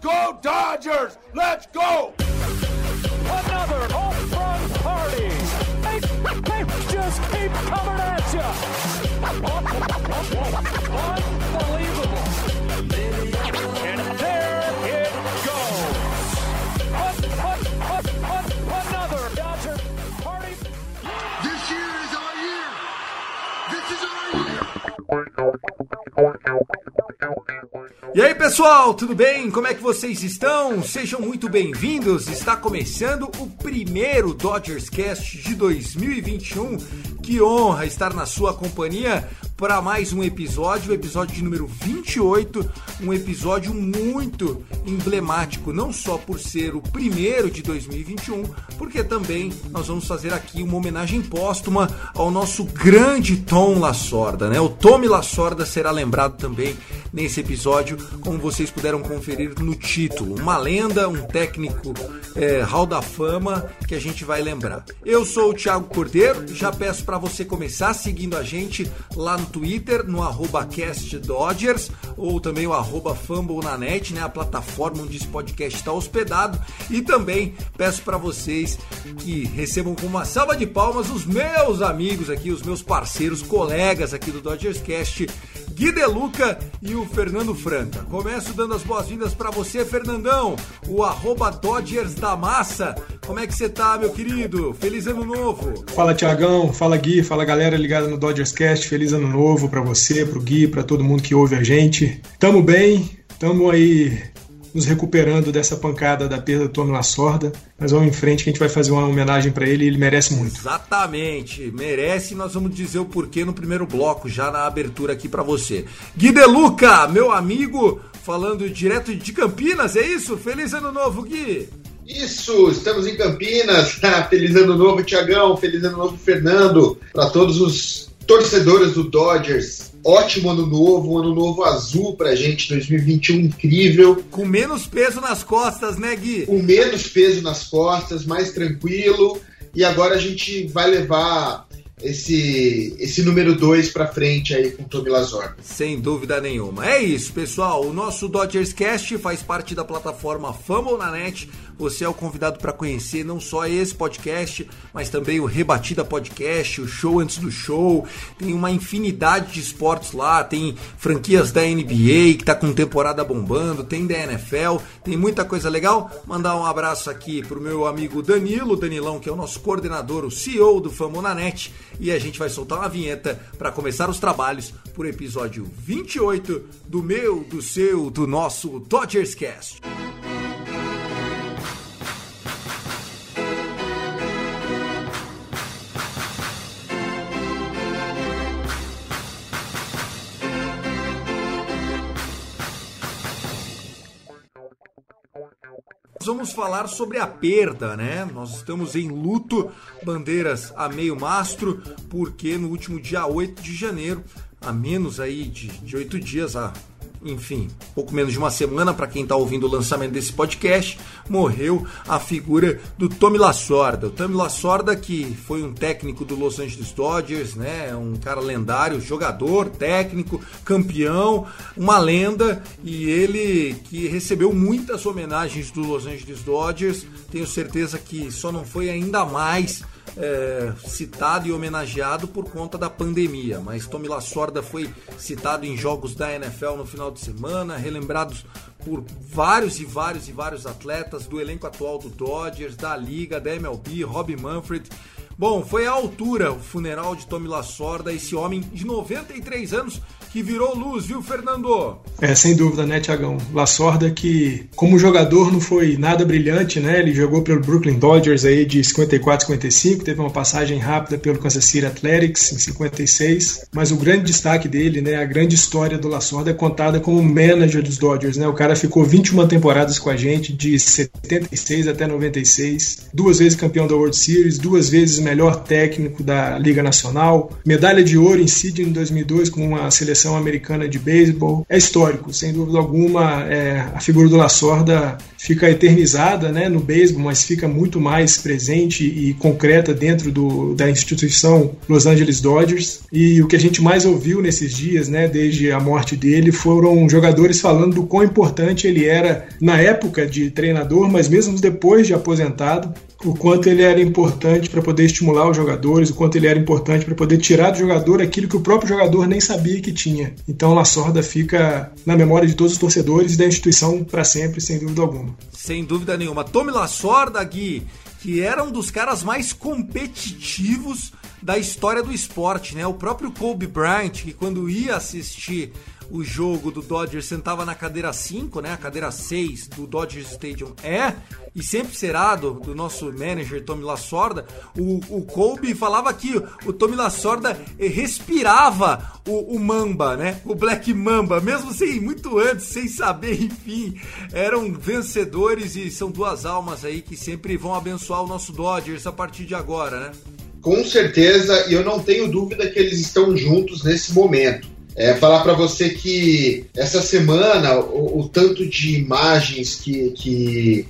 go, Dodgers! Let's go! Another home run party. They, they just keep coming at you. Unbelievable. And there it goes. Un- un- un- un- Another Dodger party. This year is our year. This is our year. E aí pessoal, tudo bem? Como é que vocês estão? Sejam muito bem-vindos. Está começando o primeiro Dodgers Cast de 2021. Que honra estar na sua companhia para mais um episódio, o episódio de número 28, um episódio muito emblemático, não só por ser o primeiro de 2021, porque também nós vamos fazer aqui uma homenagem póstuma ao nosso grande Tom Lasorda, né? O Tommy Lasorda será lembrado também nesse episódio, como vocês puderam conferir no título. Uma lenda, um técnico é, hall da fama que a gente vai lembrar. Eu sou o Thiago Cordeiro, já peço para você começar seguindo a gente lá no Twitter, no CastDodgers, ou também o arroba FumbleNanet, né, a plataforma onde esse podcast está hospedado. E também peço para vocês que recebam com uma salva de palmas os meus amigos aqui, os meus parceiros, colegas aqui do Dodgers Cast, Gui Deluca e o Fernando Franca. Começo dando as boas-vindas para você, Fernandão, o arroba Dodgers da Massa. Como é que você tá, meu querido? Feliz ano novo! Fala Tiagão, fala Gui, fala galera ligada no Dodgers Cast. Feliz ano novo para você, pro Gui, para todo mundo que ouve a gente. Tamo bem, tamo aí nos recuperando dessa pancada da perda do Tommy Lasorda. Mas vamos em frente que a gente vai fazer uma homenagem para ele e ele merece muito. Exatamente, merece. Nós vamos dizer o porquê no primeiro bloco, já na abertura aqui para você. Gui Deluca, meu amigo, falando direto de Campinas, é isso? Feliz ano novo, Gui! Isso, estamos em Campinas. Feliz ano novo, Tiagão. Feliz ano novo, Fernando. Para todos os torcedores do Dodgers. Ótimo ano novo, um ano novo azul pra gente, 2021 incrível. Com menos peso nas costas, né, Gui? Com menos peso nas costas, mais tranquilo. E agora a gente vai levar esse, esse número 2 para frente aí com o Tommy Lasorda. Sem dúvida nenhuma. É isso, pessoal. O nosso Dodgers Cast faz parte da plataforma Fumble na Net. Você é o convidado para conhecer não só esse podcast, mas também o Rebatida Podcast, o show antes do show. Tem uma infinidade de esportes lá, tem franquias da NBA que tá com temporada bombando, tem da NFL, tem muita coisa legal. Mandar um abraço aqui pro meu amigo Danilo, Danilão, que é o nosso coordenador, o CEO do Fumble na Net, e a gente vai soltar uma vinheta para começar os trabalhos por episódio 28 do meu, do seu, do nosso Dodgers Cast. Vamos falar sobre a perda, né? Nós estamos em luto, bandeiras a meio mastro, porque no último dia 8 de janeiro, a menos aí de oito dias, a enfim, pouco menos de uma semana para quem está ouvindo o lançamento desse podcast, morreu a figura do Tommy Lasorda. O Tommy Lasorda que foi um técnico do Los Angeles Dodgers, né, um cara lendário, jogador, técnico, campeão, uma lenda e ele que recebeu muitas homenagens do Los Angeles Dodgers. Tenho certeza que só não foi ainda mais é, citado e homenageado por conta da pandemia, mas Tommy Lasorda foi citado em jogos da NFL no final de semana, relembrados por vários e vários e vários atletas do elenco atual do Dodgers, da Liga, da MLB, Rob Manfred. Bom, foi à altura o funeral de Tommy Lasorda, esse homem de 93 anos que virou luz, viu, Fernando? É, sem dúvida, né, Tiagão? Lasorda que, como jogador, não foi nada brilhante, né? Ele jogou pelo Brooklyn Dodgers aí de 54, 55, teve uma passagem rápida pelo Kansas City Athletics em 56, mas o grande destaque dele, né, a grande história do Lasorda é contada como manager dos Dodgers, né? O cara ficou 21 temporadas com a gente, de 76 até 96, duas vezes campeão da World Series, duas vezes melhor técnico da Liga Nacional, medalha de ouro em Sydney em 2002 com uma seleção americana de beisebol. É histórico, sem dúvida alguma. É, a figura do Lasorda fica eternizada né, no beisebol, mas fica muito mais presente e concreta dentro do, da instituição Los Angeles Dodgers. E o que a gente mais ouviu nesses dias, né, desde a morte dele, foram jogadores falando do quão importante ele era na época de treinador, mas mesmo depois de aposentado, o quanto ele era importante para poder estimular os jogadores, o quanto ele era importante para poder tirar do jogador aquilo que o próprio jogador nem sabia que tinha. Então, La Sorda fica na memória de todos os torcedores e da instituição para sempre, sem dúvida alguma. Sem dúvida nenhuma. Tome La Sorda, Gui, que era um dos caras mais competitivos da história do esporte, né? O próprio Kobe Bryant, que quando ia assistir o jogo do Dodgers sentava na cadeira 5, né? A cadeira 6 do Dodgers Stadium é e sempre será do, do nosso manager Tommy Lasorda. O, o Kobe falava que o Tommy Lasorda respirava o, o Mamba, né? O Black Mamba, mesmo sem muito antes, sem saber, enfim, eram vencedores e são duas almas aí que sempre vão abençoar o nosso Dodgers a partir de agora, né? Com certeza, e eu não tenho dúvida que eles estão juntos nesse momento. É, falar para você que essa semana o, o, tanto de imagens que, que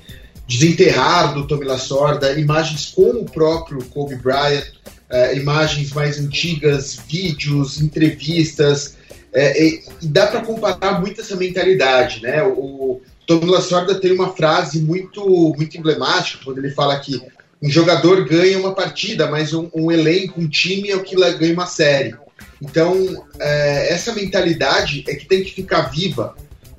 desenterraram do Tommy Lasorda, imagens com o próprio Kobe Bryant, é, imagens mais antigas, vídeos, entrevistas, é, dá para comparar muito essa mentalidade, né? O, o Tommy Lasorda tem uma frase muito muito emblemática quando ele fala que um jogador ganha uma partida, mas um, um elenco, um time é o que ganha uma série. Então, é, essa mentalidade é que tem que ficar viva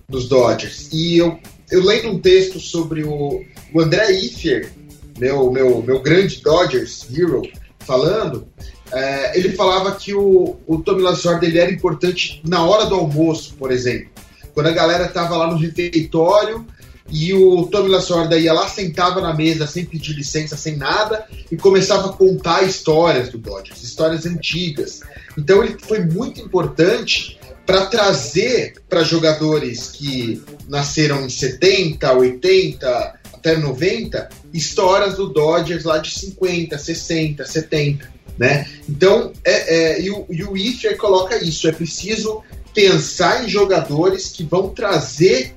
nos Dodgers. E eu, eu lendo um texto sobre o, o André Iffer, meu, meu, meu grande Dodgers hero, falando, é, ele falava que o, o Tommy Lasorda ele era importante na hora do almoço, por exemplo. Quando a galera estava lá no refeitório e o Tommy Lasorda ia lá, sentava na mesa sem pedir licença, sem nada, e começava a contar histórias do Dodgers, histórias antigas. Então ele foi muito importante para trazer para jogadores que nasceram em 70, 80, até 90, histórias do Dodgers lá de 50, 60, 70. Né? Então, é, é, e, o, e o Ifer coloca isso: é preciso pensar em jogadores que vão trazer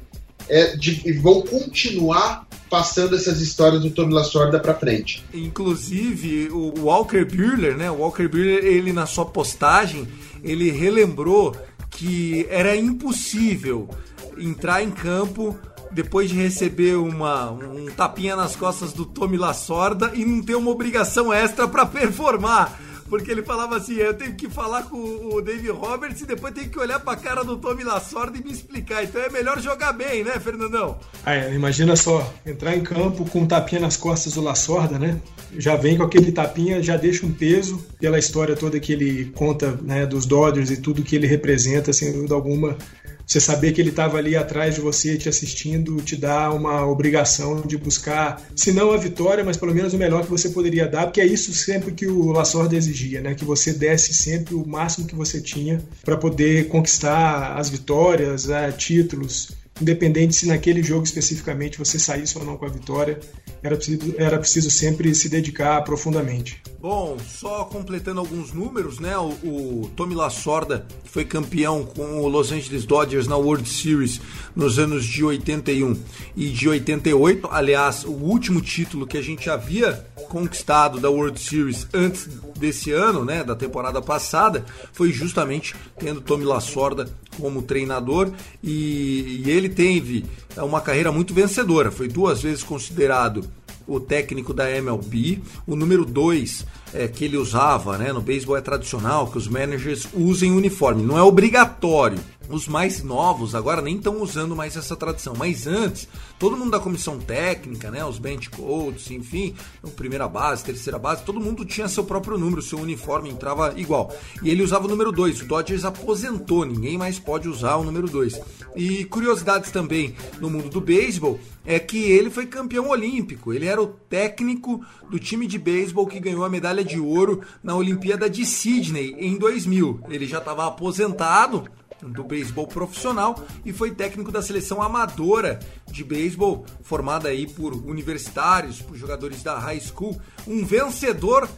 é, de, vão continuar passando essas histórias do Tommy Lasorda para frente. Inclusive, o Walker Buehler, né? O Walker Buehler, ele na sua postagem, ele relembrou que era impossível entrar em campo depois de receber uma, um tapinha nas costas do Tommy Lasorda e não ter uma obrigação extra para performar porque ele falava assim: eu tenho que falar com o Dave Roberts e depois tenho que olhar pra cara do Tommy Lasorda e me explicar. Então é melhor jogar bem, né, Fernandão? É, imagina só, entrar em campo com um tapinha nas costas do Lasorda, né? Já vem com aquele tapinha, já deixa um peso pela história toda que ele conta, né, dos Dodgers e tudo que ele representa, sem dúvida alguma você saber que ele estava ali atrás de você, te assistindo, te dá uma obrigação de buscar, se não a vitória, mas pelo menos o melhor que você poderia dar, porque é isso sempre que o Lasorda exigia, né? Que você desse sempre o máximo que você tinha para poder conquistar as vitórias, né? títulos independente se naquele jogo especificamente você saísse ou não com a vitória, era preciso, era preciso sempre se dedicar profundamente. Bom, só completando alguns números, né? O, o Tommy Lasorda foi campeão com o Los Angeles Dodgers na World Series nos anos de 81 e de 88. Aliás, o último título que a gente havia conquistado da World Series antes desse ano, né, da temporada passada, foi justamente tendo Tommy Lasorda como treinador e, e ele teve uma carreira muito vencedora. Foi duas vezes considerado o técnico da MLB. O número 2 é, que ele usava né, no beisebol é tradicional que os managers usem uniforme. Não é obrigatório, os mais novos agora nem estão usando mais essa tradição, mas antes, todo mundo da comissão técnica, né, os bench coaches, enfim, primeira base, terceira base, todo mundo tinha seu próprio número, seu uniforme entrava igual. E ele usava o número 2. O Dodgers aposentou, ninguém mais pode usar o número 2. E curiosidades também no mundo do beisebol é que ele foi campeão olímpico. Ele era o técnico do time de beisebol que ganhou a medalha de ouro na Olimpíada de Sydney em 2000. Ele já estava aposentado, do beisebol profissional e foi técnico da seleção amadora de beisebol, formada aí por universitários, por jogadores da high school, um vencedor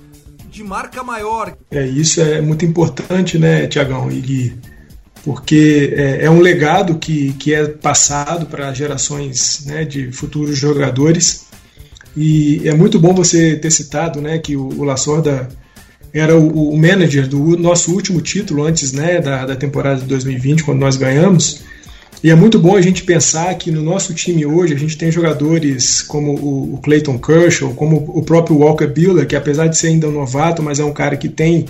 de marca maior. É, isso é muito importante, né, Tiagão e? Porque é, é, um legado que, que é passado para gerações né, de futuros jogadores. E é muito bom você ter citado né, que o, o Lasorda era o, o, manager do nosso último título antes né, da, da temporada de 2020, quando nós ganhamos. E é muito bom a gente pensar que no nosso time hoje a gente tem jogadores como o, Clayton Kershaw, como o próprio Walker Buehler, que apesar de ser ainda um novato, mas é um cara que tem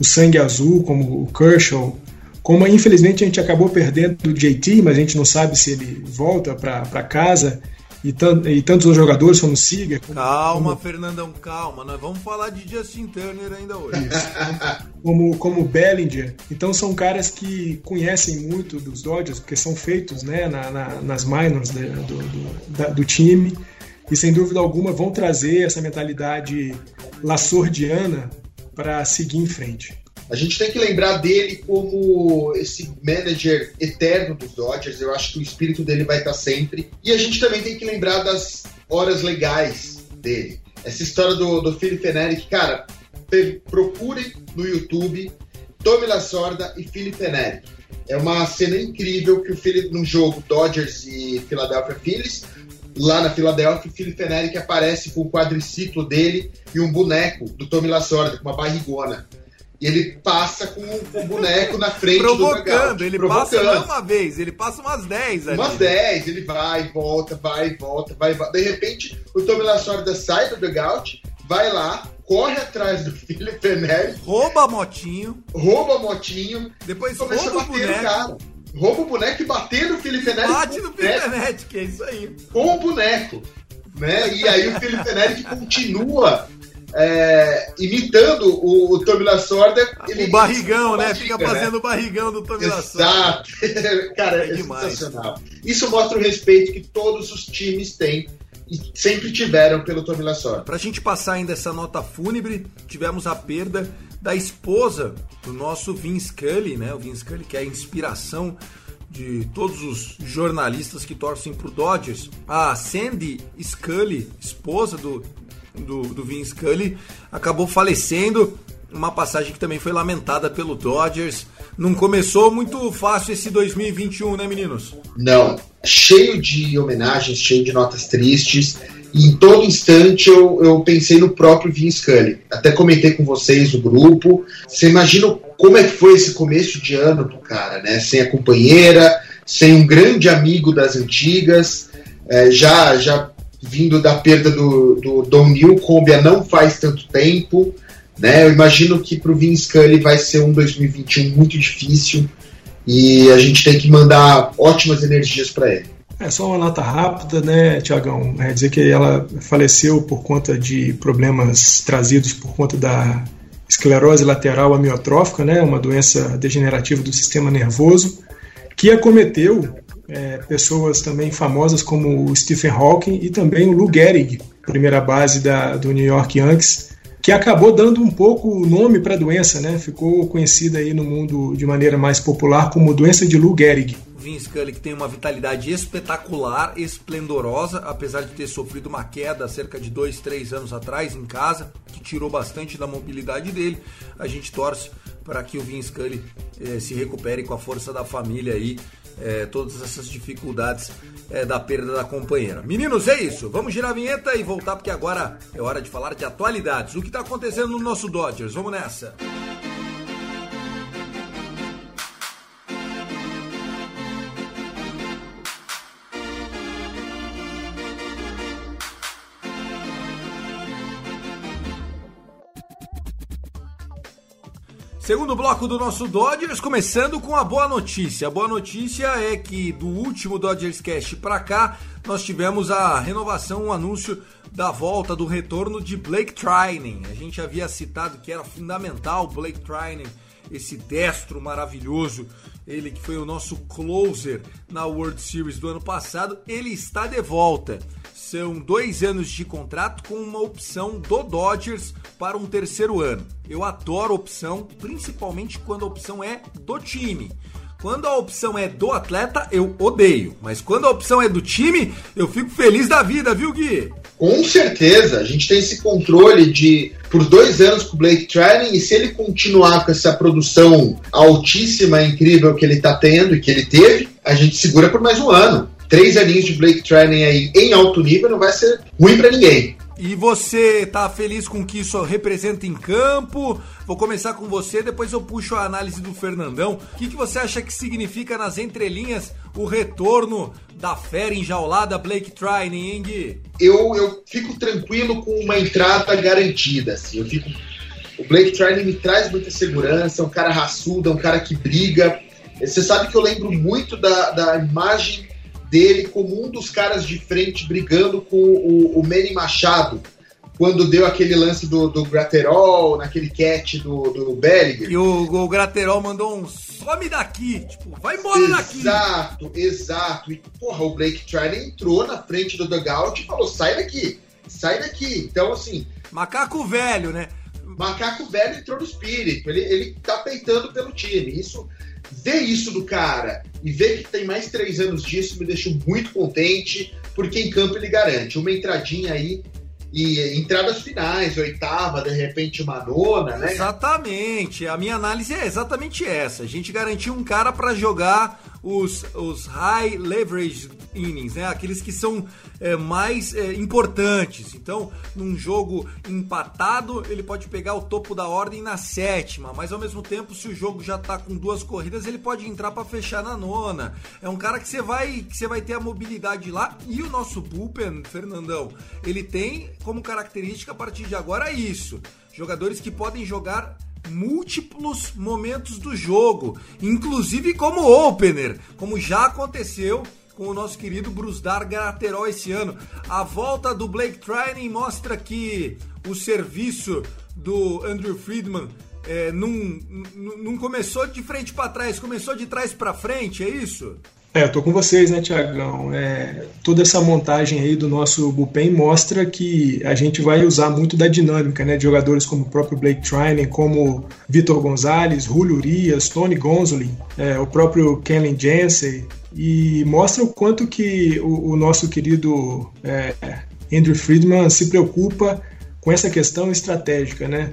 o sangue azul, como o Kershaw. Como infelizmente a gente acabou perdendo o JT, mas a gente não sabe se ele volta para casa e, tant, e tantos outros jogadores como Siga. Calma, como... Fernandão, calma. Nós vamos falar de Justin Turner ainda hoje. como, como Bellinger. Então são caras que conhecem muito dos Dodgers, porque são feitos né, na, na, nas minors do, do, da, do time. E sem dúvida alguma vão trazer essa mentalidade laçordiana para seguir em frente. A gente tem que lembrar dele como esse manager eterno dos Dodgers. Eu acho que o espírito dele vai estar sempre. E a gente também tem que lembrar das horas legais dele. Essa história do, do Philip Fenerick, cara, procurem no YouTube Tommy Lasorda e Philip Fenerick. É uma cena incrível que o Philip, num jogo Dodgers e Philadelphia Phillies, lá na Filadélfia, o Philip Fenerick aparece com o quadriciclo dele e um boneco do Tommy Lasorda, com uma barrigona. E ele passa com, o boneco na frente Provocando, do. Ele passa não uma vez, ele passa umas 10 ali. Umas 10, ele vai, volta, vai, volta, vai, volta. De repente, o Tommy Lasorda sai do dugout, vai lá, corre atrás do Felipe Neri. Rouba a motinho. Rouba a motinho. Depois começa a bater o cara. Rouba o boneco e bater no Felipe Neri. Bate no Felipe Neri, que é isso aí. Com o boneco. Né? E aí o Felipe Neri continua é, imitando o, o Tommy Lasorda. o barrigão, né? Fica né? fazendo o barrigão do Tommy Lasorda. Exato. Cara, é, é sensacional. Isso mostra o respeito que todos os times têm e sempre tiveram pelo Tommy Lasorda. Pra gente passar ainda essa nota fúnebre, tivemos a perda da esposa do nosso Vince Scully, né? O Vince Scully que é a inspiração de todos os jornalistas que torcem pro Dodgers. A Sandy Scully, esposa do do, do Vince Scully, acabou falecendo. Uma passagem que também foi lamentada pelo Dodgers. Não começou muito fácil esse 2021, né, meninos? Não. Cheio de homenagens, cheio de notas tristes. E em todo instante eu, eu pensei no próprio Vince Scully. Até comentei com vocês no grupo. Você imagina como é que foi esse começo de ano pro cara, né? Sem a companheira, sem um grande amigo das antigas. É, já, já vindo da perda do, do Don Newcomb não faz tanto tempo. Né? Eu imagino que para o Vince Scully vai ser um 2021 muito difícil e a gente tem que mandar ótimas energias para ele. É só uma nota rápida, né, Tiagão? É dizer que ela faleceu por conta de problemas trazidos por conta da esclerose lateral amiotrófica, né, uma doença degenerativa do sistema nervoso, que acometeu é, pessoas também famosas como o Stephen Hawking e também o Lou Gehrig, primeira base da, do New York Yankees, que acabou dando um pouco o nome para a doença, né? Ficou conhecida aí no mundo de maneira mais popular como doença de Lou Gehrig. Vince Scully que tem uma vitalidade espetacular, esplendorosa, apesar de ter sofrido uma queda cerca de dois, três anos atrás em casa, que tirou bastante da mobilidade dele. A gente torce para que o Vince Scully eh, se recupere com a força da família aí é, todas essas dificuldades é, da perda da companheira. Meninos, é isso. Vamos girar a vinheta e voltar, porque agora é hora de falar de atualidades. O que está acontecendo no nosso Dodgers? Vamos nessa. Segundo bloco do nosso Dodgers, começando com a boa notícia. A boa notícia é que do último Dodgers Cast para cá, nós tivemos a renovação, o um anúncio da volta, do retorno de Blake Trinan. A gente havia citado que era fundamental Blake Trinan, esse destro maravilhoso, ele que foi o nosso closer na World Series do ano passado, ele está de volta. São dois anos de contrato com uma opção do Dodgers para um terceiro ano. Eu adoro opção, principalmente quando a opção é do time. Quando a opção é do atleta, eu odeio. Mas quando a opção é do time, eu fico feliz da vida, viu, Gui? Com certeza. A gente tem esse controle de por dois anos com o Blake Trinan e se ele continuar com essa produção altíssima, incrível que ele está tendo e que ele teve, a gente segura por mais um ano três aninhos de Blake Trinan aí em alto nível não vai ser ruim para ninguém. E você tá feliz com o que isso representa em campo? Vou começar com você, depois eu puxo a análise do Fernandão. O que, que você acha que significa nas entrelinhas o retorno da fera enjaulada Blake Trinan, hein, Gui? Eu, eu fico tranquilo com uma entrada garantida, assim. Eu fico... O Blake Trinan me traz muita segurança, é um cara raçudo, é um cara que briga. Você sabe que eu lembro muito da, da imagem dele como um dos caras de frente brigando com o, o Manny Machado, quando deu aquele lance do, do Graterol, naquele catch do, do Bellinger. E o, o Graterol mandou um some daqui, tipo, vai embora daqui. Exato, exato. E, porra, o Blake Trinan entrou na frente do dugout e falou, sai daqui, sai daqui. Então, assim... Macaco velho, né? Macaco velho entrou no espírito, ele, ele tá peitando pelo time. Isso ver isso do cara e ver que tem mais três anos disso me deixou muito contente, porque em campo ele garante uma entradinha aí e entradas finais, oitava, de repente uma nona, né? Exatamente. A minha análise é exatamente essa. A gente garantiu um cara para jogar os, os high leverage innings, né? Aqueles que são é, mais é, importantes. Então, num jogo empatado, ele pode pegar o topo da ordem na sétima, mas ao mesmo tempo, se o jogo já tá com duas corridas, ele pode entrar para fechar na nona. É um cara que você vai que você vai ter a mobilidade lá e o nosso bullpen, Fernandão, ele tem como característica a partir de agora isso. Jogadores que podem jogar múltiplos momentos do jogo, inclusive como opener, como já aconteceu com o nosso querido Brusdar Graterol esse ano. A volta do Blake Trinan mostra que o serviço do Andrew Friedman é, não, não começou de frente para trás, começou de trás para frente, é isso? É, eu tô com vocês, né, Tiagão? É, toda essa montagem aí do nosso bullpen mostra que a gente vai usar muito da dinâmica, né, de jogadores como o próprio Blake Trinan, como Vitor Gonzalez, Julio Urias, Tony Gonzolin, é, o próprio Kenley Jansen, e mostra o quanto que o, o nosso querido é, Andrew Friedman se preocupa com essa questão estratégica, né?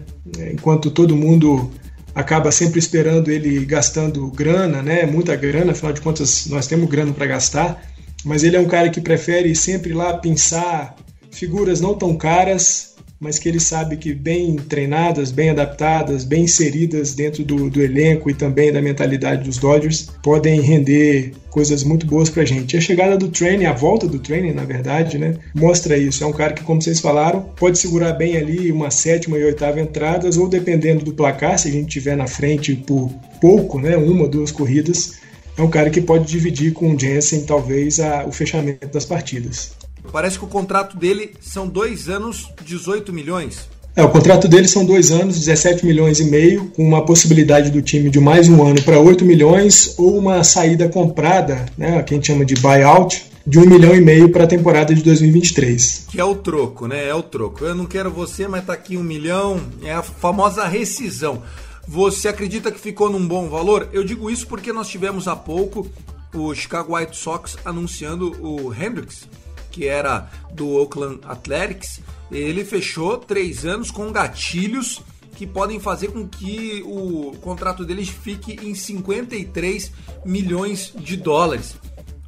Enquanto todo mundo acaba sempre esperando ele gastando grana, né? Muita grana, afinal de contas nós temos grana para gastar, mas ele é um cara que prefere sempre lá pensar figuras não tão caras mas que ele sabe que bem treinadas, bem adaptadas, bem inseridas dentro do, do elenco e também da mentalidade dos Dodgers, podem render coisas muito boas pra gente. A chegada do training, a volta do training, na verdade, né, mostra isso. É um cara que, como vocês falaram, pode segurar bem ali uma sétima e oitava entradas, ou dependendo do placar, se a gente tiver na frente por pouco, né, uma ou duas corridas, é um cara que pode dividir com o Jensen, talvez, a, o fechamento das partidas. Parece que o contrato dele são dois anos, 18 milhões. É, o contrato dele são dois anos, 17 milhões e meio, com uma possibilidade do time de mais um ano para 8 milhões ou uma saída comprada, né, que a gente chama de buyout, de um milhão e meio para a temporada de 2023. Que é o troco, né? É o troco. Eu não quero você, mas tá aqui um milhão. É a famosa rescisão. Você acredita que ficou num bom valor? Eu digo isso porque nós tivemos há pouco o Chicago White Sox anunciando o Hendricks que era do Oakland Athletics, ele fechou três anos com gatilhos que podem fazer com que o contrato deles fique em 53 milhões de dólares.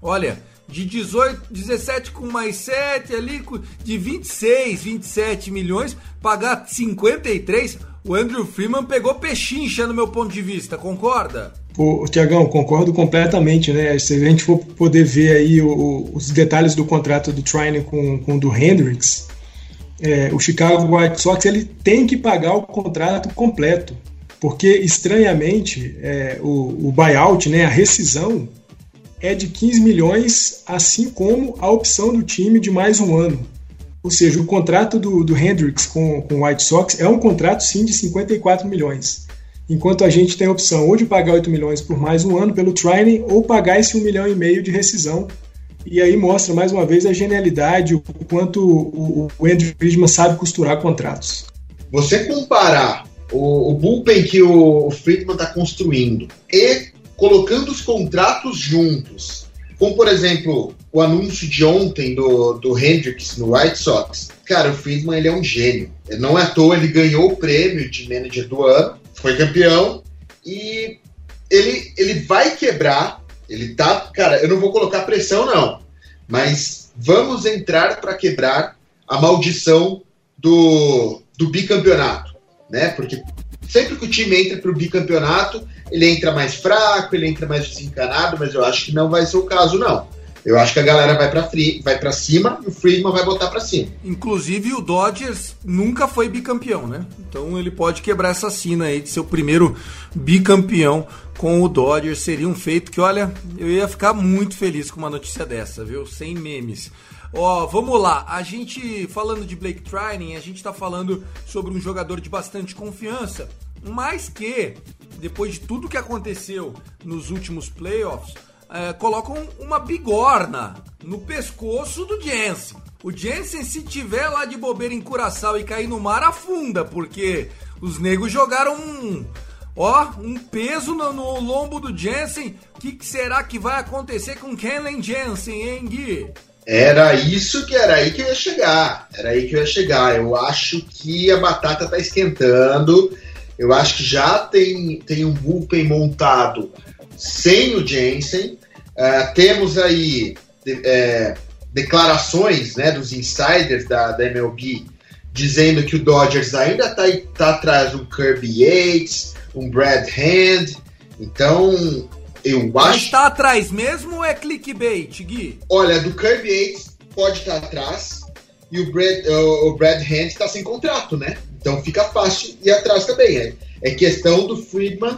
Olha, de 18, 17 com mais 7 ali, de 26, 27 milhões, pagar 53, o Andrew Freeman pegou pechincha no meu ponto de vista, concorda? O, Tiagão, concordo completamente, né? Se a gente for poder ver aí o, os detalhes do contrato do Trine com, com o do Hendricks, é, o Chicago White Sox ele tem que pagar o contrato completo. porque estranhamente é, o, o buyout, né, a rescisão, é de 15 milhões, assim como a opção do time de mais um ano. Ou seja, o contrato do, do Hendricks com, com o White Sox é um contrato sim de 54 milhões. Enquanto a gente tem a opção ou de pagar 8 milhões por mais um ano pelo Training ou pagar esse 1 milhão e meio de rescisão. E aí mostra mais uma vez a genialidade, o quanto o, Andrew Friedman sabe costurar contratos. Você comparar o, o bullpen que o, o Friedman está construindo e colocando os contratos juntos, como por exemplo o anúncio de ontem do, do Hendricks no White Sox. Cara, o Friedman ele é um gênio. Não é à toa, ele ganhou o prêmio de manager do ano, foi campeão e ele, ele vai quebrar. Ele tá. Cara, eu não vou colocar pressão, não. Mas vamos entrar para quebrar a maldição do, do bicampeonato. Né? Porque sempre que o time entra para o bicampeonato, ele entra mais fraco, ele entra mais desencanado, mas eu acho que não vai ser o caso, não. Eu acho que a galera vai para vai para cima e o Friedman vai botar para cima. Inclusive o Dodgers nunca foi bicampeão, né? Então ele pode quebrar essa sina aí de ser o primeiro bicampeão com o Dodgers. Seria um feito que, olha, eu ia ficar muito feliz com uma notícia dessa, viu? Sem memes. Ó, vamos lá. A gente falando de Blake Trining, a gente tá falando sobre um jogador de bastante confiança, mas que depois de tudo que aconteceu nos últimos playoffs, é, colocam uma bigorna no pescoço do Jensen. O Jensen, se tiver lá de bobeira em Curaçao e cair no mar, afunda, porque os negros jogaram um, ó, um peso no, no lombo do Jensen. O que, que, será que vai acontecer com Kenley Jensen, hein, Gui? Era isso que era aí que eu ia chegar. Era aí que eu ia chegar. Eu acho que a batata tá esquentando. Eu acho que já tem, tem um bullpen montado sem o Jensen. Uh, temos aí é, declarações né, dos insiders da, da MLB dizendo que o Dodgers ainda está tá atrás do Kirby Yates, um Brad Hand. Então, eu acho. Mas está atrás mesmo ou é clickbait, Gui? Olha, do Kirby Yates pode estar tá atrás e o Brad, o Brad Hand está sem contrato, né? Então fica fácil ir atrás também. É, é questão do Friedman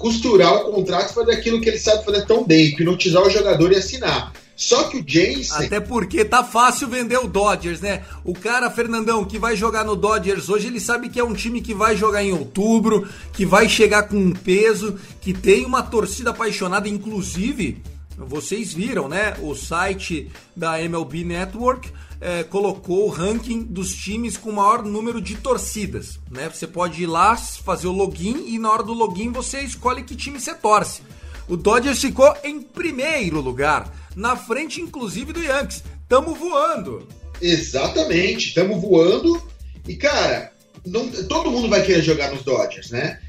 costurar o contrato e fazer aquilo que ele sabe fazer tão bem, hipnotizar o jogador e assinar. Só que o Jensen. Até porque tá fácil vender o Dodgers, né? O cara, Fernandão, que vai jogar no Dodgers hoje, ele sabe que é um time que vai jogar em outubro, que vai chegar com um peso, que tem uma torcida apaixonada, inclusive. Vocês viram, né? O site da MLB Network é, colocou o ranking dos times com maior número de torcidas. Né? Você pode ir lá, fazer o login e na hora do login você escolhe que time você torce. O Dodgers ficou em primeiro lugar, na frente inclusive do Yankees. Tamo voando. Exatamente, tamo voando. E cara, não, todo mundo vai querer jogar nos Dodgers, né?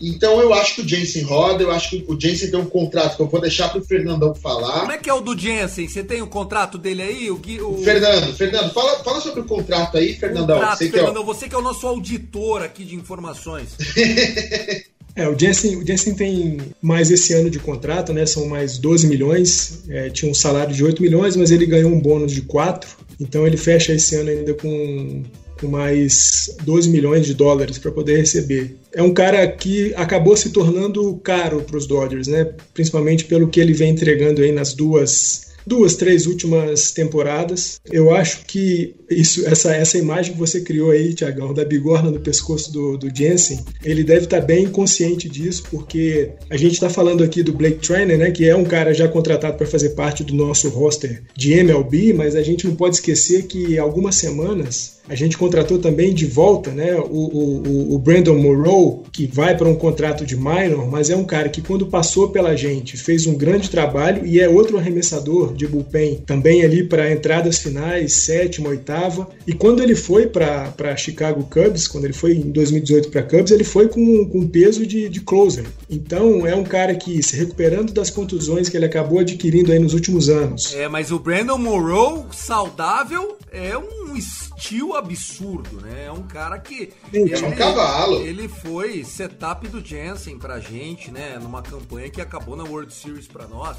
Então eu acho que o Jensen roda, eu acho que o Jensen tem um contrato que eu vou deixar pro Fernandão falar. Como é que é o do Jensen? Você tem o contrato dele aí? O, Gui, o... Fernando, Fernando, fala, fala sobre o contrato aí, Fernandão. Contrato, você Fernandão, que é o... você que é o nosso auditor aqui de informações. É, o Jensen, o Jensen tem mais esse ano de contrato, né? São mais 12 milhões. É, tinha um salário de 8 milhões, mas ele ganhou um bônus de 4. Então ele fecha esse ano ainda com com mais 12 milhões de dólares para poder receber. É um cara que acabou se tornando caro para os Dodgers, né? principalmente pelo que ele vem entregando aí nas duas duas, três últimas temporadas. Eu acho que isso, essa, essa imagem que você criou aí, Tiagão, da bigorna no pescoço do, do Jensen, ele deve estar tá bem consciente disso, porque a gente está falando aqui do Blake Trainer, né, que é um cara já contratado para fazer parte do nosso roster de MLB, mas a gente não pode esquecer que algumas semanas a gente contratou também de volta né, o, o, o Brandon Morrow, que vai para um contrato de minor, mas é um cara que quando passou pela gente fez um grande trabalho e é outro arremessador de bullpen também ali para entradas finais, sétima, oitava. E quando ele foi para Chicago Cubs, quando ele foi em 2018 para Cubs, ele foi com, com peso de, de closer. Então é um cara que se recuperando das contusões que ele acabou adquirindo aí nos últimos anos. É, mas o Brandon Morrow saudável é um estilo absurdo, né? É um cara que. Ele, é um cavalo. Ele foi setup do Jensen pra gente, né? Numa campanha que acabou na World Series pra nós.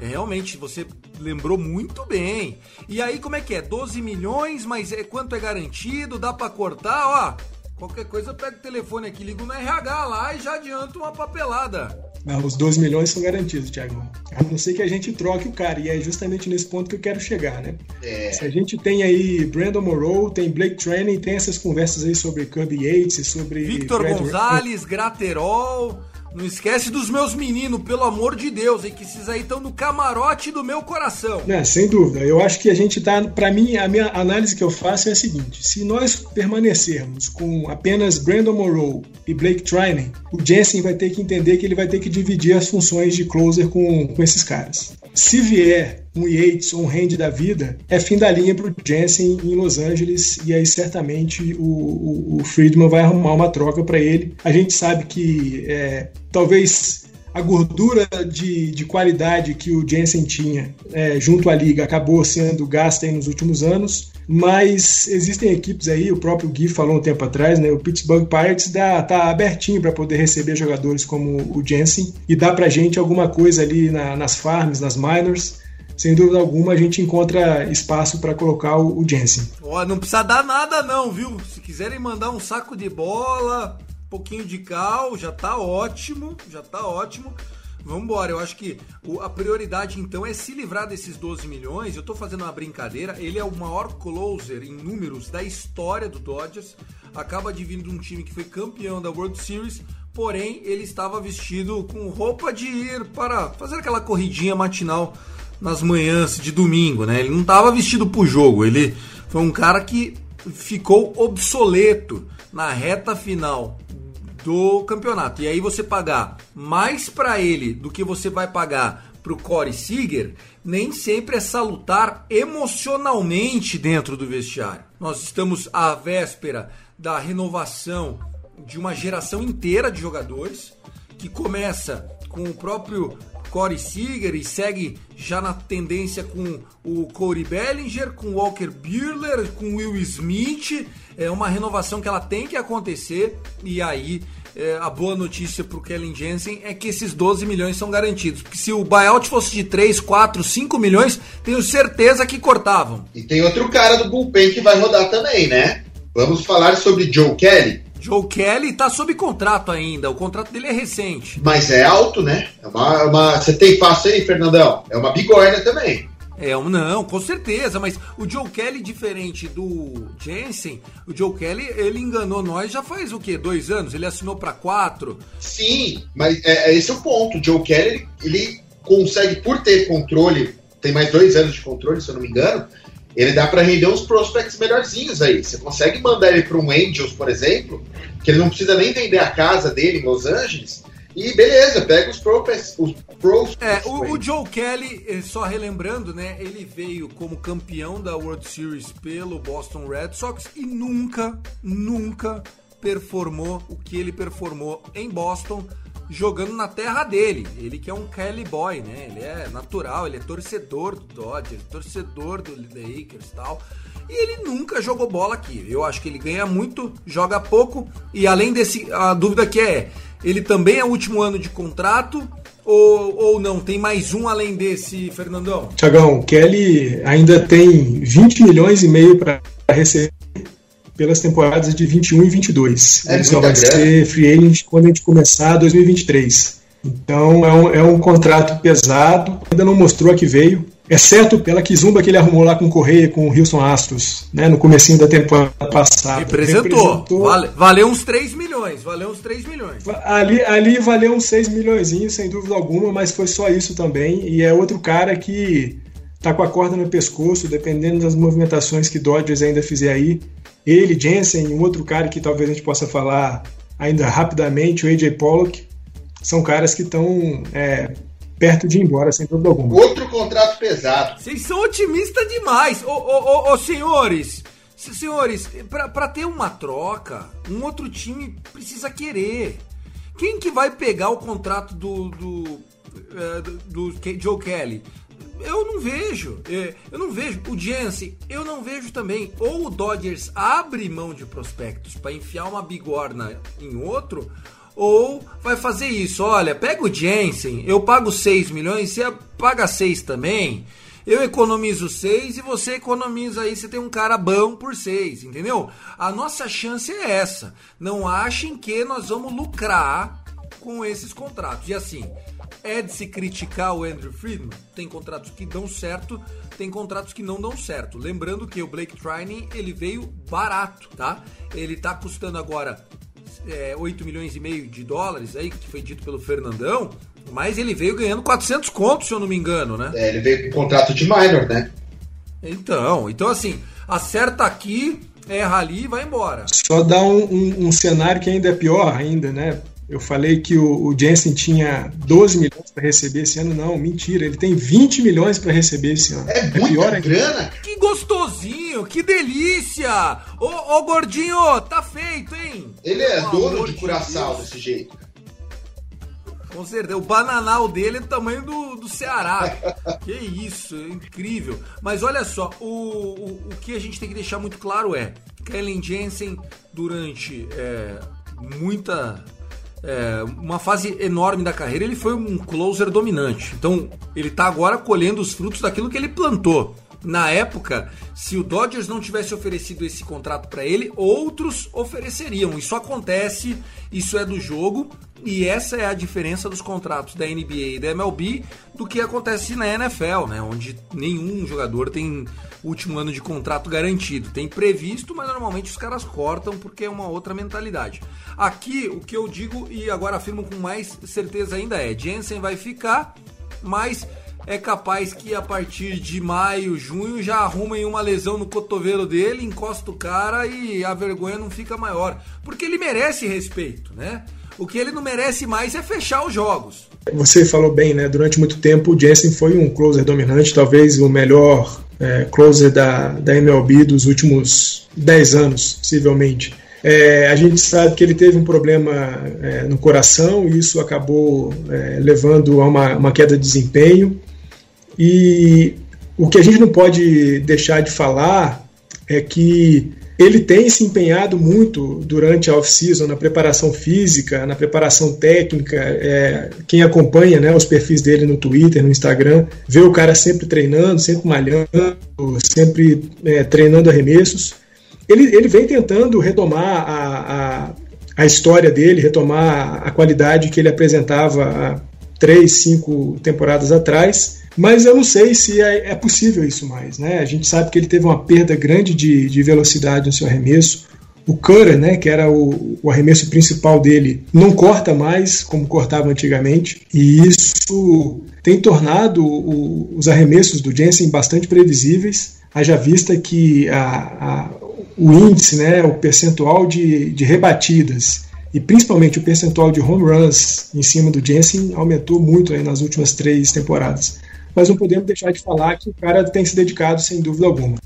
É, realmente, você lembrou muito bem. E aí, como é que é? 12 milhões, mas é, quanto é garantido? Dá para cortar? Ó, Qualquer coisa eu pego o telefone aqui, ligo no RH lá e já adianto uma papelada. Não, os 12 milhões são garantidos, Thiago. A não ser que a gente troque o cara, e é justamente nesse ponto que eu quero chegar, né? É. Se a gente tem aí Brandon Morrow, tem Blake Training, tem essas conversas aí sobre Cubby Yates, sobre. Victor Brad- Gonzalez, Graterol. Não esquece dos meus meninos, pelo amor de Deus, hein, que esses aí estão no camarote do meu coração. Né, sem dúvida. Eu acho que a gente tá. Para mim, a minha análise que eu faço é a seguinte: se nós permanecermos com apenas Brandon Morrow e Blake Trinan, o Jensen vai ter que entender que ele vai ter que dividir as funções de closer com, com esses caras. Se vier um Yates ou um Hand da vida, é fim da linha pro Jensen em Los Angeles e aí certamente o, o, o Friedman vai arrumar uma troca para ele. A gente sabe que é, talvez a gordura de, de qualidade que o Jensen tinha é, junto à liga acabou sendo gasta nos últimos anos, mas existem equipes aí, o próprio Gui falou um tempo atrás, né, o Pittsburgh Pirates dá, tá abertinho para poder receber jogadores como o Jensen e dá pra gente alguma coisa ali na, nas farms, nas minors, sem dúvida alguma a gente encontra espaço para colocar o, o Jensen. Ó, não precisa dar nada não, viu? Se quiserem mandar um saco de bola, um pouquinho de cal, já tá ótimo, já tá ótimo. Vambora, eu acho que a prioridade então é se livrar desses 12 milhões. Eu tô fazendo uma brincadeira, ele é o maior closer em números da história do Dodgers. Acaba de vir de um time que foi campeão da World Series, porém ele estava vestido com roupa de ir para fazer aquela corridinha matinal nas manhãs de domingo, né? Ele não estava vestido pro jogo, ele foi um cara que ficou obsoleto na reta final do campeonato. E aí você pagar mais para ele do que você vai pagar pro Corey Seager, nem sempre é salutar emocionalmente dentro do vestiário. Nós estamos à véspera da renovação de uma geração inteira de jogadores que começa com o próprio Corey Seager e segue já na tendência com o Corey Bellinger, com Walker Buehler, com Will Smith. É uma renovação que ela tem que acontecer e aí é, a boa notícia para o Kellen Jensen é que esses 12 milhões são garantidos. Porque se o buyout fosse de 3, 4, 5 milhões, tenho certeza que cortavam. E tem outro cara do bullpen que vai rodar também, né? Vamos falar sobre Joe Kelly, Joe Kelly tá sob contrato ainda, o contrato dele é recente. mas é alto, né? É uma, é uma- Você tem fácil aí, Fernandão? É uma bigorna também. É, um não, com certeza, mas o Joe Kelly, diferente do Jensen, o Joe Kelly, ele enganou nós já faz o quê? Dois anos? Ele assinou para quatro. Sim, mas é, é esse o ponto. O Joe Kelly, ele, ele consegue, por ter controle, tem mais dois anos de controle, se eu não me engano, ele dá pra render uns prospects melhorzinhos aí. Você consegue mandar ele pra um Angels, por exemplo, que ele não precisa nem vender a casa dele em Los Angeles, e beleza, pega os prospects. Os prospects É, o, o Joe Kelly, eh, só relembrando, né? Ele veio como campeão da World Series pelo Boston Red Sox e nunca, nunca performou o que ele performou em Boston jogando na terra dele. Ele que é um Kelly boy, né? Ele é natural, ele é torcedor do Dodgers, torcedor do Lakers e tal. E ele nunca jogou bola aqui. Eu acho que ele ganha muito, joga pouco. E além desse, a dúvida que é, ele também é último ano de contrato ou, ou não? Tem mais um além desse, Fernandão? Tiagão, Kelly ainda tem 20 milhões e meio para receber pelas temporadas de 21 e 22. É Ele só vai grana. ser free agent quando a gente começar 2023. Então é um, é um contrato pesado, ainda não mostrou a que veio, exceto pela quizumba que ele arrumou lá com o Correia, com o Houston Astros, né, no comecinho da temporada passada. Representou. Vale- valeu uns 3 milhões. Valeu uns 3 milhões. Ali, ali valeu uns 6 milhões, sem dúvida alguma, mas foi só isso também. E é outro cara que tá com a corda no pescoço, dependendo das movimentações que Dodgers ainda fizer aí. Ele, Jensen, e um outro cara que talvez a gente possa falar ainda rapidamente, o AJ Pollock, são caras que estão é, perto de ir embora, sem dúvida alguma. Outro contrato pesado. Vocês são otimistas demais. Ô, ô, ô, ô, senhores, se- senhores, pra, pra ter uma troca, um outro time precisa querer. Quem que vai pegar o contrato do, do, eh, do, do Joe Kelly? Eu não vejo. Eh, Eu não vejo. O Jansen, eu não vejo também. Ou o Dodgers abre mão de prospectos pra enfiar uma bigorna em outro, ou vai fazer isso. Olha, pega o Jensen, eu pago 6 milhões, você paga 6 também. eu economizo 6 e você economiza aí, você tem um cara bom por 6, entendeu? A nossa chance é essa. Não achem que nós vamos lucrar com esses contratos. E assim, é de se criticar o Andrew Friedman? Tem contratos que dão certo, tem contratos que não dão certo. Lembrando que o Blake Trining, ele veio barato, tá? Ele tá custando agora é, 8 milhões e meio de dólares aí, que foi dito pelo Fernandão, mas ele veio ganhando 400 contos, se eu não me engano, né? É, ele veio com contrato de minor, né? Então, então assim, acerta aqui, erra ali e vai embora. Só dá um, um, um cenário que ainda é pior ainda, né? Eu falei que o, o Jensen tinha 12 milhões para receber esse ano. Não, mentira. Ele tem 20 milhões para receber esse ano. É, é pior ainda. grana. Que gostosinho, que delícia. Ô, ô, gordinho, tá feito, hein? Ele é dono de curaçao de desse jeito. Com certeza. O bananal dele é do tamanho do, do Ceará. que isso, é incrível. Mas olha só, o, o, o que a gente tem que deixar muito claro é: Kellen Jensen, durante é, muita é, uma fase enorme da carreira, ele foi um closer dominante. Então, ele está agora colhendo os frutos daquilo que ele plantou. Na época, se o Dodgers não tivesse oferecido esse contrato para ele, outros ofereceriam. Isso acontece, isso é do jogo, e essa é a diferença dos contratos da NBA e da MLB do que acontece na NFL, né? Onde nenhum jogador tem último ano de contrato garantido. Tem previsto, mas normalmente os caras cortam porque é uma outra mentalidade. Aqui, o que eu digo e agora afirmo com mais certeza ainda é: Jensen vai ficar, mas é capaz que a partir de maio, junho já arrumem uma lesão no cotovelo dele, encosta o cara e a vergonha não fica maior. Porque ele merece respeito, né? O que ele não merece mais é fechar os jogos. Você falou bem, né? Durante muito tempo o Jensen foi um closer dominante, talvez o melhor é, closer da, da MLB dos últimos 10 anos, possivelmente. É, a gente sabe que ele teve um problema é, no coração e isso acabou é, levando a uma, uma, queda de desempenho. E o que a gente não pode deixar de falar é que ele tem se empenhado muito durante a off-season na preparação física, na preparação técnica. É, quem acompanha né, os perfis dele no Twitter, no Instagram, vê o cara sempre treinando, sempre malhando, sempre é, treinando arremessos. Ele, ele vem tentando retomar a, a, a história dele, retomar a qualidade que ele apresentava há três, cinco temporadas atrás. Mas eu não sei se é, é, possível isso mais. Né? A gente sabe que ele teve uma perda grande de, de velocidade no seu arremesso. O cutter, né, que era o, o, arremesso principal dele, não corta mais como cortava antigamente. E isso tem tornado o, os arremessos do Jensen bastante previsíveis. Haja vista que a, a, o índice, né, o percentual de, de rebatidas e principalmente o percentual de home runs em cima do Jensen aumentou muito nas últimas três temporadas mas não podemos deixar de falar que o cara tem se dedicado sem dúvida alguma.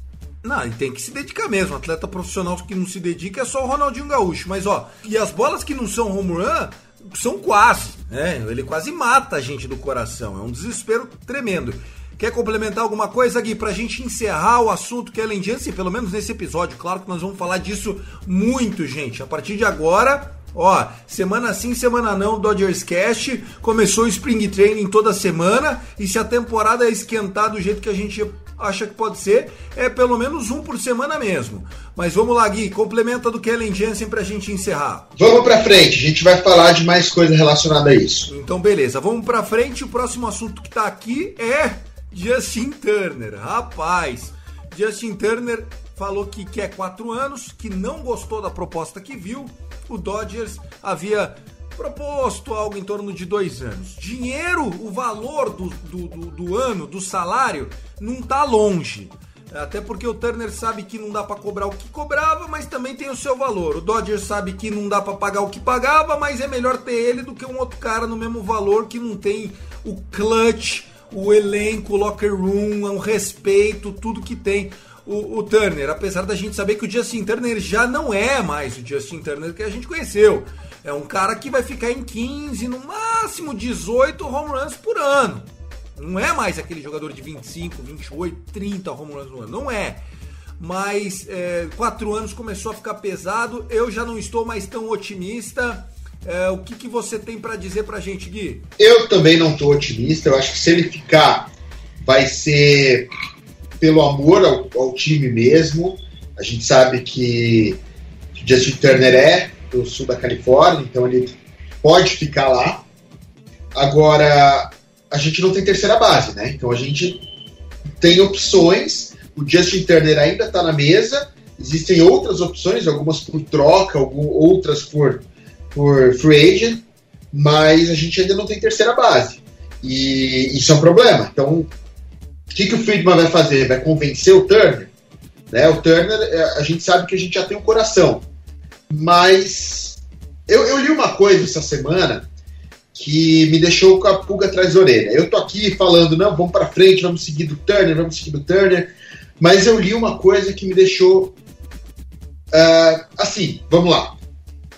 Não, ele tem que se dedicar mesmo. atleta profissional que não se dedica é só o Ronaldinho Gaúcho. Mas ó, e as bolas que não são home run são quase, né? Ele quase mata a gente do coração. É um desespero tremendo. Quer complementar alguma coisa, Gui, pra gente encerrar o assunto que é Ellen Jansen, pelo menos nesse episódio? Claro que nós vamos falar disso muito, gente. A partir de agora, Ó, semana sim, semana não, Dodgers Cast. Começou o Spring Training toda semana. E se a temporada é esquentar do jeito que a gente acha que pode ser, é pelo menos um por semana mesmo. Mas vamos lá, Gui, complementa do Kellen Jensen pra gente encerrar. Vamos pra frente, a gente vai falar de mais coisa relacionada a isso. Então, beleza, vamos pra frente. O próximo assunto que tá aqui é Justin Turner. Rapaz, Justin Turner falou que quer quatro anos, que não gostou da proposta que viu o Dodgers havia proposto algo em torno de dois anos. Dinheiro, o valor do, do, do, do ano, do salário, não está longe. Até porque o Turner sabe que não dá para cobrar o que cobrava, mas também tem o seu valor. O Dodgers sabe que não dá para pagar o que pagava, mas é melhor ter ele do que um outro cara no mesmo valor que não tem o clutch, o elenco, o locker room, o respeito, tudo que tem o, o, Turner, apesar da gente saber que o Justin Turner já não é mais o Justin Turner que a gente conheceu. É um cara que vai ficar em 15, no máximo 18 home runs por ano. Não é mais aquele jogador de 25, 28, 30 home runs no ano. Não é. Mas é, quatro anos começou a ficar pesado. Eu já não estou mais tão otimista. É, o que, que você tem para dizer para gente, Gui? Eu também não estou otimista. Eu acho que se ele ficar vai ser pelo amor ao, ao time mesmo. A gente sabe que Justin Turner é do sul da Califórnia, então ele pode ficar lá. Agora, a gente não tem terceira base, né? Então a gente tem opções. O Justin Turner ainda está na mesa. Existem outras opções, algumas por troca, outras por, por free agent, mas a gente ainda não tem terceira base. E isso é um problema. Então, o que, que o Friedman vai fazer? Vai convencer o Turner? Né? O Turner, é, a gente sabe que a gente já tem um coração. Mas eu, eu li uma coisa essa semana que me deixou com a pulga atrás da orelha. Eu tô aqui falando, não, vamos para frente, vamos seguir do Turner, vamos seguir do Turner. Mas eu li uma coisa que me deixou. Uh, assim, vamos lá.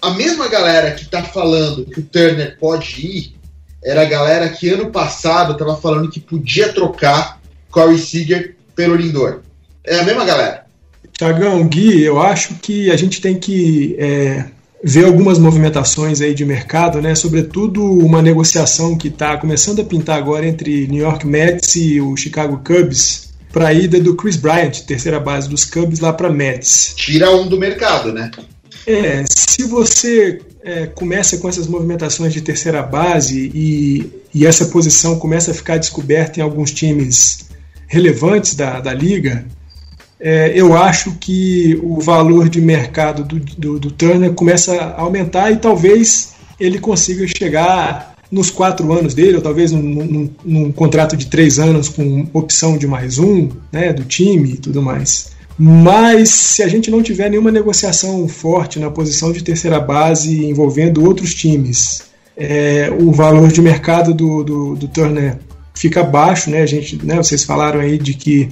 A mesma galera que tá falando que o Turner pode ir era a galera que ano passado estava falando que podia trocar Corey Seager pelo Lindor. É a mesma galera. Tiagão, Gui, eu acho que a gente tem que é, ver algumas movimentações aí de mercado, né? Sobretudo uma negociação que está começando a pintar agora entre New York Mets e o Chicago Cubs para a ida do Chris Bryant, terceira base dos Cubs, lá para Mets. Tira um do mercado, né? É, se você é, começa com essas movimentações de terceira base e, e essa posição começa a ficar descoberta em alguns times relevantes da, da liga, é, eu acho que o valor de mercado do, do, do, Turner começa a aumentar e talvez ele consiga chegar nos quatro anos dele, ou talvez num, num, num contrato de três anos com opção de mais um, né, do time e tudo mais. Mas se a gente não tiver nenhuma negociação forte na posição de terceira base envolvendo outros times, é, o valor de mercado do, do, do, Turner fica baixo, né? A gente, né, vocês falaram aí de que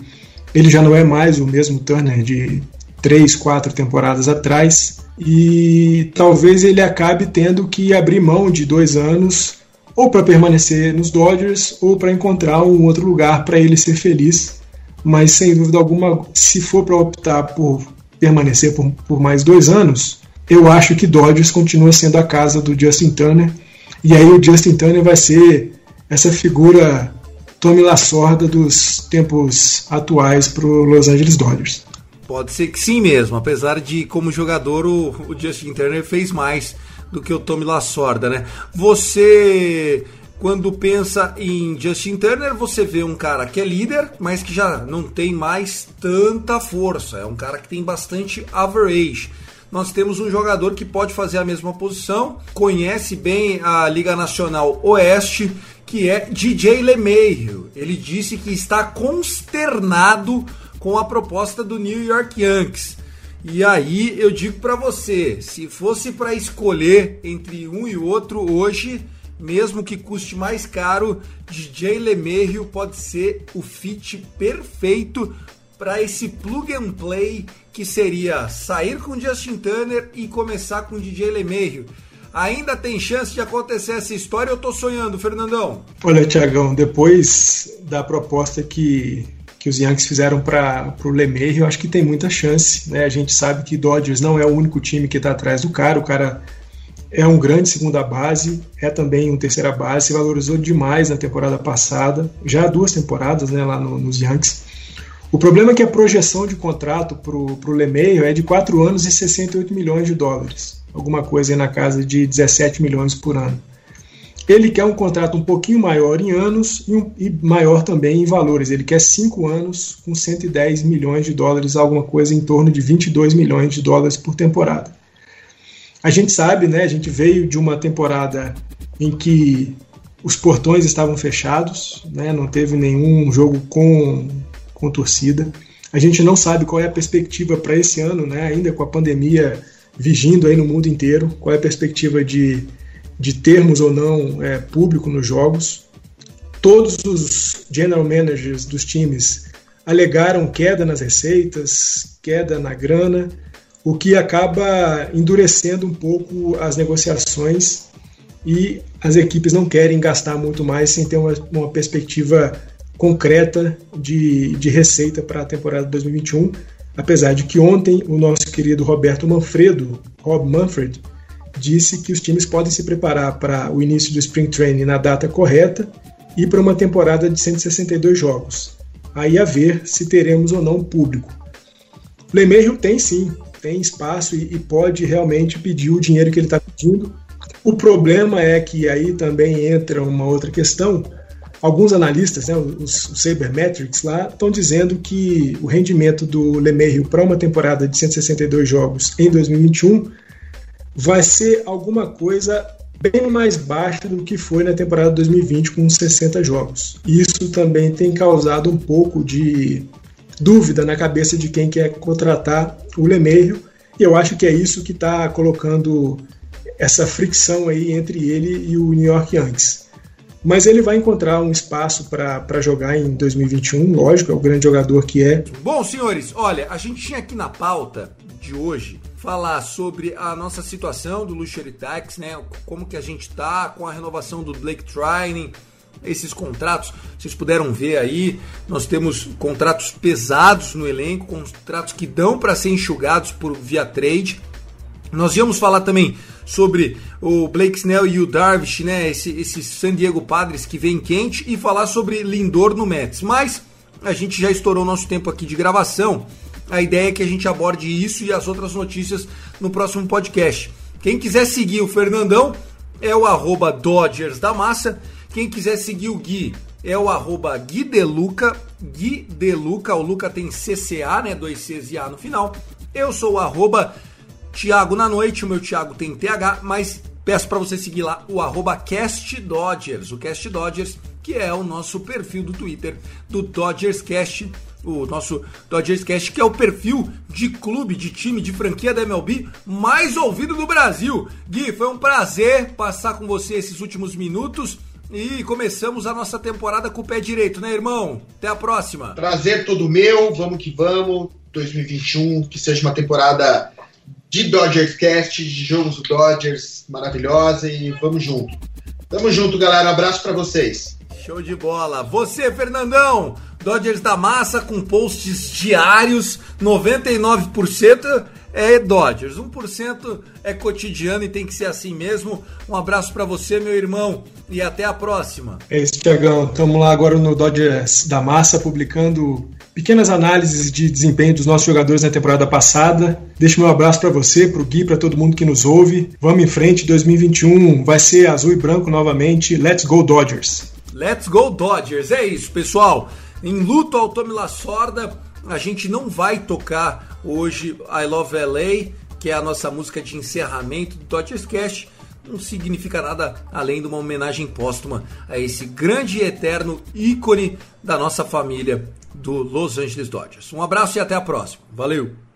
ele já não é mais o mesmo Turner de três, quatro temporadas atrás e talvez ele acabe tendo que abrir mão de dois anos ou para permanecer nos Dodgers ou para encontrar um outro lugar para ele ser feliz mas sem dúvida alguma, se for para optar por permanecer por, por mais dois anos, eu acho que Dodgers continua sendo a casa do Justin Turner. E aí o Justin Turner vai ser essa figura Tommy Lasorda dos tempos atuais para o Los Angeles Dodgers. Pode ser que sim mesmo, apesar de como jogador o, o Justin Turner fez mais do que o Tommy Lasorda, né? Você quando pensa em Justin Turner, você vê um cara que é líder, mas que já não tem mais tanta força. É um cara que tem bastante average. Nós temos um jogador que pode fazer a mesma posição, conhece bem a Liga Nacional Oeste, que é DJ LeMahieu. Ele disse que está consternado com a proposta do New York Yankees. E aí eu digo para você, se fosse para escolher entre um e outro hoje, mesmo que custe mais caro, DJ LeMahieu pode ser o fit perfeito para esse plug and play que seria sair com Justin Turner e começar com DJ LeMahieu. Ainda tem chance de acontecer essa história? Eu tô sonhando, Fernandão. Olha, Tiagão, depois da proposta que, que os Yankees fizeram para o LeMahieu, eu acho que tem muita chance. Né? A gente sabe que Dodgers não é o único time que está atrás do cara. O cara é um grande segunda base, é também um terceira base, se valorizou demais na temporada passada, já há duas temporadas né, lá no, nos Yankees. O problema é que a projeção de contrato para o LeMahieu é de 4 anos e 68 milhões de dólares, alguma coisa aí na casa de 17 milhões por ano. Ele quer um contrato um pouquinho maior em anos e, um, e maior também em valores. Ele quer 5 anos com 110 milhões de dólares, alguma coisa em torno de 22 milhões de dólares por temporada. A gente sabe, né? A gente veio de uma temporada em que os portões estavam fechados, né? Não teve nenhum jogo com, com torcida. A gente não sabe qual é a perspectiva para esse ano, né? Ainda com a pandemia vigindo aí no mundo inteiro, qual é a perspectiva de, de termos ou não é, público nos jogos. Todos os general managers dos times alegaram queda nas receitas, queda na grana, o que acaba endurecendo um pouco as negociações e as equipes não querem gastar muito mais sem ter uma, uma perspectiva concreta de, de receita para a temporada 2021, apesar de que ontem o nosso querido Roberto Manfredo, Rob Manfred, disse que os times podem se preparar para o início do Spring Training na data correta e para uma temporada de 162 jogos. Aí a ver se teremos ou não público. LeMahieu tem sim, tem espaço e, e pode realmente pedir o dinheiro que ele está pedindo. O problema é que aí também entra uma outra questão. Alguns analistas, né, os, os Sabermetrics lá, estão dizendo que o rendimento do LeMahieu para uma temporada de 162 jogos em 2021 vai ser alguma coisa bem mais baixa do que foi na temporada 2020 com 60 jogos. Isso também tem causado um pouco de dúvida na cabeça de quem quer contratar o Lemeiro. E eu acho que é isso que está colocando essa fricção aí entre ele e o New York Yankees. Mas ele vai encontrar um espaço para jogar em 2021, lógico, é o grande jogador que é. Bom, senhores, olha, a gente tinha aqui na pauta de hoje falar sobre a nossa situação do Luxury Tax, né? Como que a gente tá com a renovação do Blake Trining, esses contratos, vocês puderam ver aí, nós temos contratos pesados no elenco, contratos que dão para ser enxugados por via trade. Nós íamos falar também sobre o Blake Snell e o Darvish, né? Esse, esse San Diego Padres que vem quente e falar sobre Lindor no Mets. Mas a gente já estourou nosso tempo aqui de gravação. A ideia é que a gente aborde isso e as outras notícias no próximo podcast. Quem quiser seguir o Fernandão é o arroba Dodgers da Massa. Quem quiser seguir o Gui é o arroba Gui Deluca. Gui Deluca, o Luca tem CCA, né? Dois Cs e A no final. Eu sou o arroba Thiago na noite, o meu Thiago tem TH, mas peço para você seguir lá o arroba Cast Dodgers, o Cast Dodgers, que é o nosso perfil do Twitter do Dodgers Cast o nosso Dodgers Cast, que é o perfil de clube, de time, de franquia da MLB mais ouvido do Brasil. Gui, foi um prazer passar com você esses últimos minutos. E começamos a nossa temporada com o pé direito, né, irmão? Até a próxima. Prazer todo meu, vamos que vamos. 2021, que seja uma temporada de Dodgers Cast, de jogos do Dodgers maravilhosa e vamos junto. Tamo junto, galera. Abraço para vocês. Show de bola. Você, Fernandão, Dodgers da Massa com posts diários, 99% é Dodgers, 1% é cotidiano e tem que ser assim mesmo. Um abraço para você, meu irmão, e até a próxima. É isso, Tiagão. Estamos lá agora no Dodgers da Massa publicando pequenas análises de desempenho dos nossos jogadores na temporada passada. Deixo meu abraço para você, para o Gui, para todo mundo que nos ouve. Vamos em frente, 2021 vai ser azul e branco novamente. Let's go Dodgers! Let's go Dodgers! É isso, pessoal. Em luto ao Tommy Lasorda, a gente não vai tocar hoje I Love LA, que é a nossa música de encerramento do Dodgers Cast. Não significa nada além de uma homenagem póstuma a esse grande e eterno ícone da nossa família do Los Angeles Dodgers. Um abraço e até a próxima. Valeu!